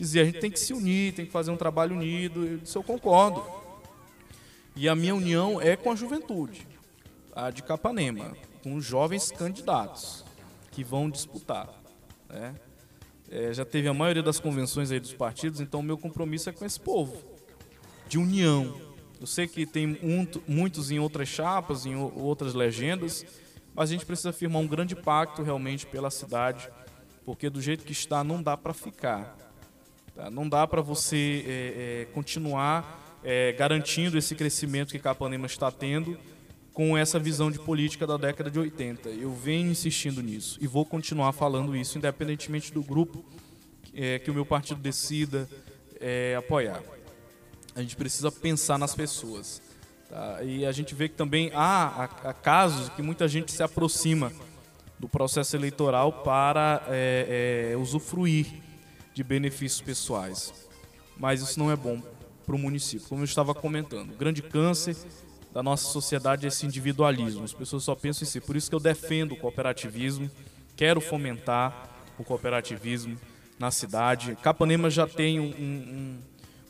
dizia, a gente tem que se unir, tem que fazer um trabalho unido. Eu disse, eu concordo. E a minha união é com a juventude, a de Capanema, com os jovens candidatos que vão disputar. Né? É, já teve a maioria das convenções aí dos partidos, então o meu compromisso é com esse povo, de união. Eu sei que tem muitos em outras chapas, em outras legendas, mas a gente precisa firmar um grande pacto realmente pela cidade, porque do jeito que está não dá para ficar. Tá? Não dá para você é, é, continuar é, garantindo esse crescimento que Capanema está tendo com essa visão de política da década de 80. Eu venho insistindo nisso e vou continuar falando isso, independentemente do grupo é, que o meu partido decida é, apoiar. A gente precisa pensar nas pessoas. Tá? E a gente vê que também há, há, casos que muita gente se aproxima do processo eleitoral para é, é, usufruir de benefícios pessoais. Mas isso não é bom para o município. Como eu estava comentando, o grande câncer da nossa sociedade é esse individualismo. As pessoas só pensam em si. Por isso que eu defendo o cooperativismo, quero fomentar o cooperativismo na cidade. Capanema já tem um, um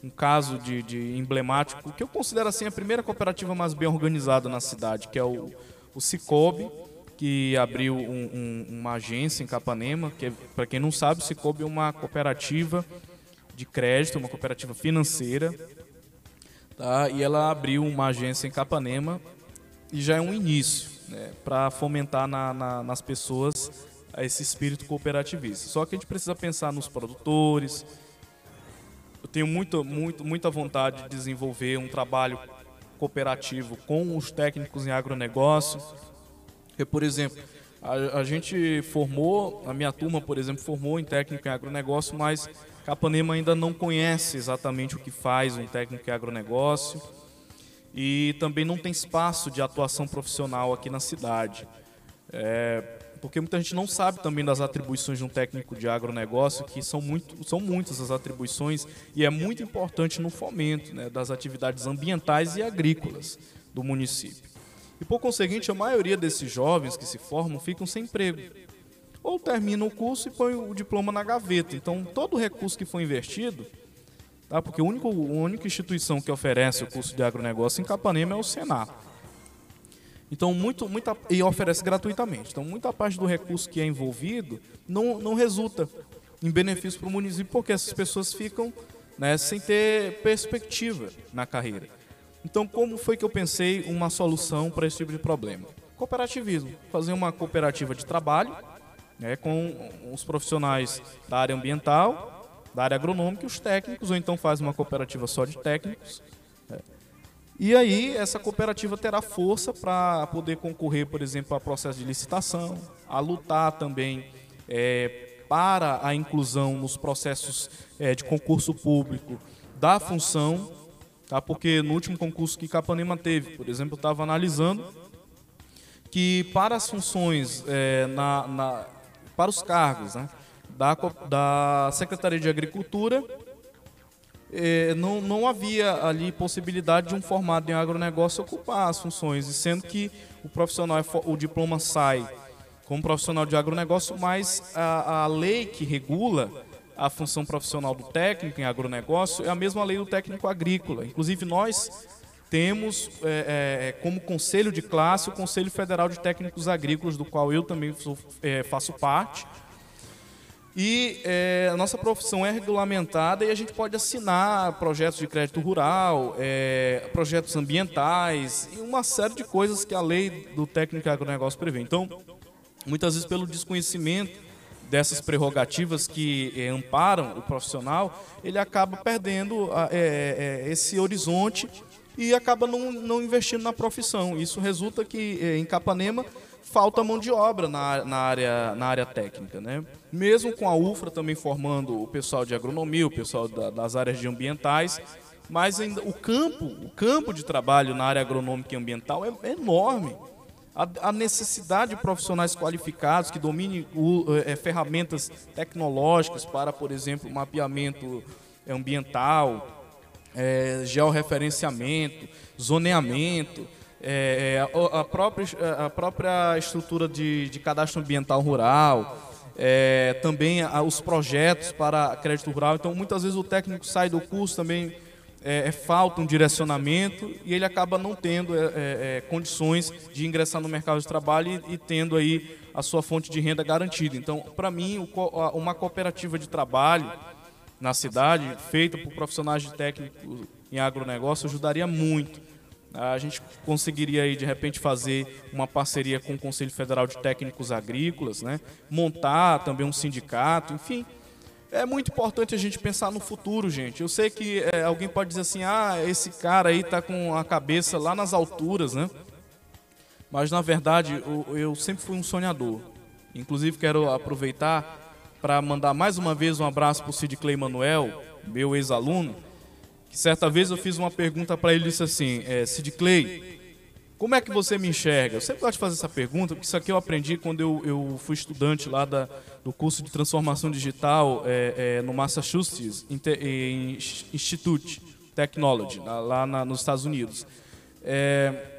um caso de, de, emblemático, que eu considero assim a primeira cooperativa mais bem organizada na cidade, que é o, o Cicobi, que abriu um, um, uma agência em Capanema, que é, para quem não sabe, Cicobi é uma cooperativa de crédito, uma cooperativa financeira, tá? e ela abriu uma agência em Capanema e já é um início né, para fomentar na, na, nas pessoas esse espírito cooperativista. Só que a gente precisa pensar nos produtores. Eu tenho muito, muito, muita vontade de desenvolver um trabalho cooperativo com os técnicos em agronegócio. Porque, por exemplo, a, a, gente formou, a minha turma, por exemplo, formou em técnico em agronegócio, mas Capanema ainda não conhece exatamente o que faz um técnico em agronegócio e também não tem espaço de atuação profissional aqui na cidade. É, porque muita gente não sabe também das atribuições de um técnico de agronegócio, que são, muito, são muitas as atribuições e é muito importante no fomento né, das atividades ambientais e agrícolas do município. E por conseguinte, a maioria desses jovens que se formam ficam sem emprego. Ou terminam o curso e põem o diploma na gaveta. Então, todo o recurso que foi investido, tá? porque a única, a única instituição que oferece o curso de agronegócio em Capanema é o Senar. Então, muito, muita, e oferece gratuitamente. Então, muita parte do recurso que é envolvido não, não resulta em benefício para o município, porque essas pessoas ficam né, sem ter perspectiva na carreira. Então, como foi que eu pensei uma solução para esse tipo de problema? Cooperativismo. Fazer uma cooperativa de trabalho né, com os profissionais da área ambiental, da área agronômica e os técnicos, ou então faz uma cooperativa só de técnicos e aí essa cooperativa terá força para poder concorrer, por exemplo, a processo de licitação, a lutar também é, para a inclusão nos processos é, de concurso público da função, tá? porque no último concurso que Capanema teve, por exemplo, eu estava analisando que para as funções, é, na, na, para os cargos né, da, da Secretaria de Agricultura, é, não, não havia ali possibilidade de um formado em agronegócio ocupar as funções, e sendo que o profissional, é o diploma sai como profissional de agronegócio, mas a, a lei que regula a função profissional do técnico em agronegócio é a mesma lei do técnico agrícola. Inclusive, nós temos é, é, como conselho de classe o Conselho Federal de Técnicos Agrícolas, do qual eu também sou, é, faço parte. E é, a nossa profissão é regulamentada e a gente pode assinar projetos de crédito rural, é, projetos ambientais e uma série de coisas que a lei do técnico agronegócio prevê. Então, muitas vezes pelo desconhecimento dessas prerrogativas que é, amparam o profissional, ele acaba perdendo é, esse horizonte e acaba não, não investindo na profissão. Isso resulta que em Capanema falta mão de obra na, na, área, na área técnica. Né? Mesmo com a UFRA também formando o pessoal de agronomia, o pessoal da, das áreas de ambientais, mas ainda o campo, o campo de trabalho na área agronômica e ambiental é enorme. A, necessidade de profissionais qualificados que dominem o, é, ferramentas tecnológicas para, por exemplo, mapeamento ambiental, é, georreferenciamento, zoneamento, é a, própria, a própria estrutura de, de cadastro ambiental rural, é, também os projetos para crédito rural. Então, muitas vezes o técnico sai do curso também é, é falta um direcionamento e ele acaba não tendo é, é, é, condições de ingressar no mercado de trabalho e, e, tendo aí a sua fonte de renda garantida. Então, para mim, o, uma cooperativa de trabalho na cidade, feita por profissionais de técnico em agronegócio, ajudaria muito a gente conseguiria aí de repente fazer uma parceria com o Conselho Federal de Técnicos Agrícolas, né? montar também um sindicato, enfim. É muito importante a gente pensar no futuro, gente. Eu sei que é, alguém pode dizer assim, ah, esse cara aí está com a cabeça lá nas alturas, né? Mas na verdade eu, eu sempre fui um sonhador. Inclusive quero aproveitar para mandar mais uma vez um abraço para o Sid Clay Manuel, meu ex-aluno, que certa vez eu fiz uma pergunta para ele e disse assim, é, Sid Clay, como é que você me enxerga? Eu sempre gosto de fazer essa pergunta, porque isso aqui eu aprendi quando eu, eu fui estudante lá da, do curso de transformação digital é, é, no Massachusetts Institute Technology, lá na, nos Estados Unidos. É,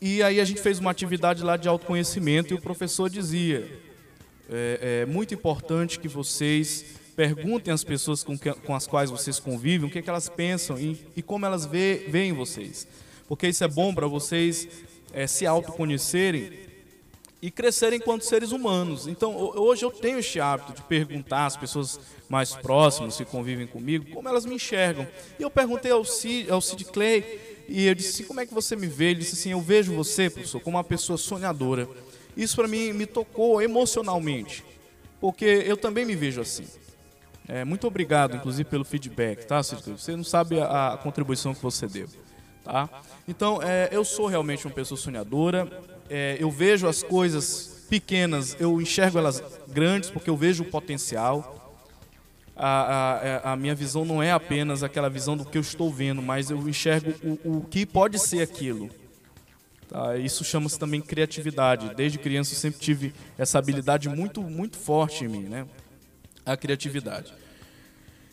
e aí a gente fez uma atividade lá de autoconhecimento e o professor dizia, é, é muito importante que vocês Perguntem às pessoas com, que, com as quais vocês convivem o que, é que elas pensam e, e como elas veem vocês. Porque isso é bom para vocês é, se autoconhecerem e crescer enquanto seres humanos. Então, hoje eu tenho este hábito de perguntar às pessoas mais próximas que convivem comigo como elas me enxergam. E eu perguntei ao Cid, ao Cid Clay e eu disse como é que você me vê? Ele disse assim, eu vejo você, professor, como uma pessoa sonhadora. Isso para mim me tocou emocionalmente, porque eu também me vejo assim. É, muito obrigado, inclusive, pelo feedback, tá, Cid Clay? Você não sabe a, a contribuição que você deu. Tá? Então, é, eu sou realmente uma pessoa sonhadora, é, eu vejo as coisas pequenas, eu enxergo elas grandes porque eu vejo o potencial. A, a, é, a, minha visão não é apenas aquela visão do que eu estou vendo, mas eu enxergo o, o que pode ser aquilo. Tá? Isso chama-se também criatividade. Desde criança eu sempre tive essa habilidade muito, muito forte em mim, né? a criatividade.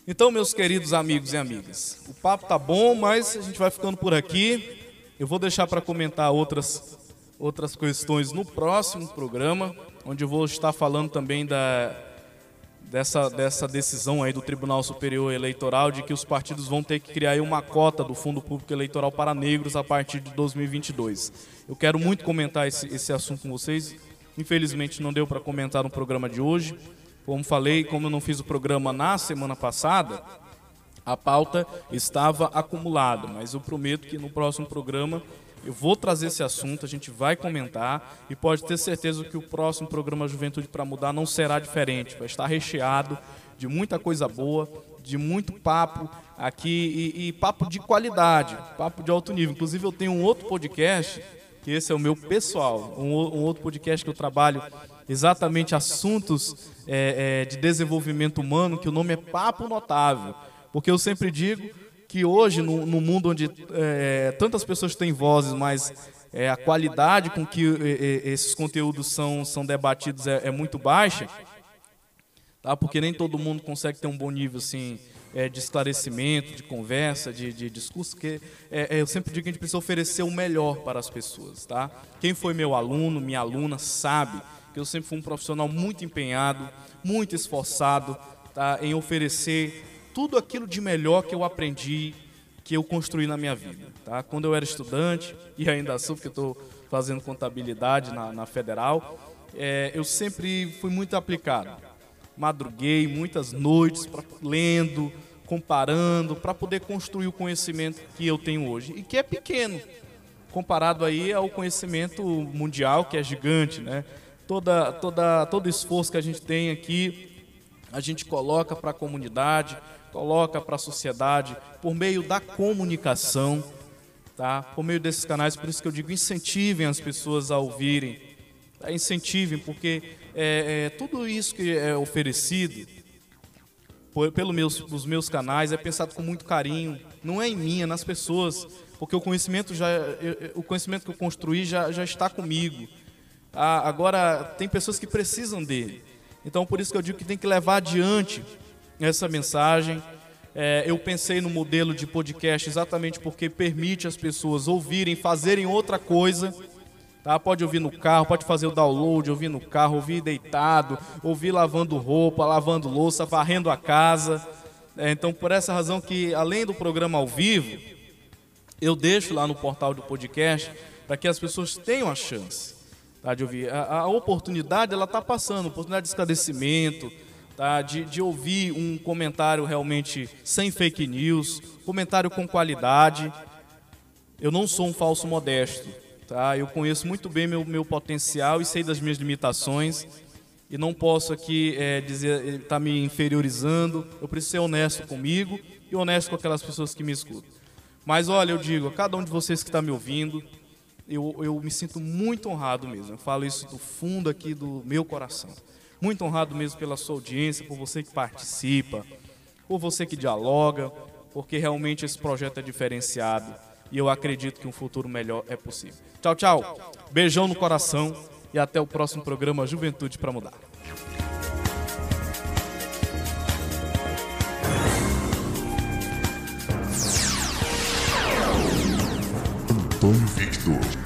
Então, meus queridos amigos e amigas, o papo tá bom, mas a gente vai ficando por aqui. Eu vou deixar para comentar outras outras questões no próximo programa, onde eu vou estar falando também da, dessa, dessa decisão aí do Tribunal Superior Eleitoral de que os partidos vão ter que criar uma cota do Fundo Público Eleitoral para negros a partir de 2022. Eu quero muito comentar esse, esse assunto com vocês. Infelizmente não deu para comentar no programa de hoje. Como falei, como eu não fiz o programa na semana passada, a pauta estava acumulada, mas eu prometo que no próximo programa eu vou trazer esse assunto, a gente vai comentar e pode ter certeza que o próximo programa Juventude para Mudar não será diferente. Vai estar recheado de muita coisa boa, de muito papo aqui e, e papo de qualidade, papo de alto nível. Inclusive, eu tenho um outro podcast, que esse é o meu pessoal, um, um outro podcast que eu trabalho exatamente assuntos é, é, de desenvolvimento humano, que o nome é Papo Notável. Porque eu sempre digo que hoje, no, no mundo onde é, tantas pessoas têm vozes, mas é, a qualidade com que é, esses conteúdos são, são debatidos é, é, muito baixa, tá? porque nem todo mundo consegue ter um bom nível assim, de esclarecimento, de conversa, de, de discurso, que eu sempre digo que a gente precisa oferecer o melhor para as pessoas. Tá? Quem foi meu aluno, minha aluna, sabe que eu sempre fui um profissional muito empenhado, muito esforçado tá? em oferecer tudo aquilo de melhor que eu aprendi, que eu construí na minha vida. Tá? Quando eu era estudante, e ainda sou, porque estou fazendo contabilidade na, na federal, é, eu sempre fui muito aplicado. Madruguei muitas noites pra, lendo, comparando, para poder construir o conhecimento que eu tenho hoje, e que é pequeno, comparado aí ao conhecimento mundial, que é gigante, né? Toda, toda, todo esforço que a gente tem aqui, a gente coloca para a comunidade, coloca para a sociedade por meio da comunicação, tá? Por meio desses canais, por isso que eu digo incentivem as pessoas a ouvirem, tá? incentivem, porque é, é, tudo isso que é oferecido por, pelo meus, os meus canais é pensado com muito carinho, não é em mim, é nas pessoas, porque o conhecimento já, o conhecimento que eu construí já, já está comigo. Ah, agora tem pessoas que precisam dele. Então por isso que eu digo que tem que levar adiante essa mensagem. É, eu pensei no modelo de podcast exatamente porque permite as pessoas ouvirem, fazerem outra coisa. Tá? Pode ouvir no carro, pode fazer o download, ouvir no carro, ouvir deitado, ouvir lavando roupa, lavando louça, varrendo a casa. É, então, por essa razão que, além do programa ao vivo, eu deixo lá no portal do podcast para que as pessoas tenham a chance tá, de ouvir. A, a oportunidade, ela está passando, oportunidade de esclarecimento, tá? de, de ouvir um comentário realmente sem fake news, comentário com qualidade. Eu não sou um falso modesto, tá? eu conheço muito bem meu, meu potencial e sei das minhas limitações. E não posso aqui é, dizer, estar tá me inferiorizando. Eu preciso ser honesto comigo e honesto com aquelas pessoas que me escutam. Mas olha, eu digo a cada um de vocês que está me ouvindo, eu, eu me sinto muito honrado mesmo. Eu falo isso do fundo aqui do meu coração. Muito honrado mesmo pela sua audiência, por você que participa, por você que dialoga, porque realmente esse projeto é diferenciado e eu acredito que um futuro melhor é possível. Tchau, tchau. Beijão no coração e até o próximo programa Juventude para Mudar. Antônio Victor.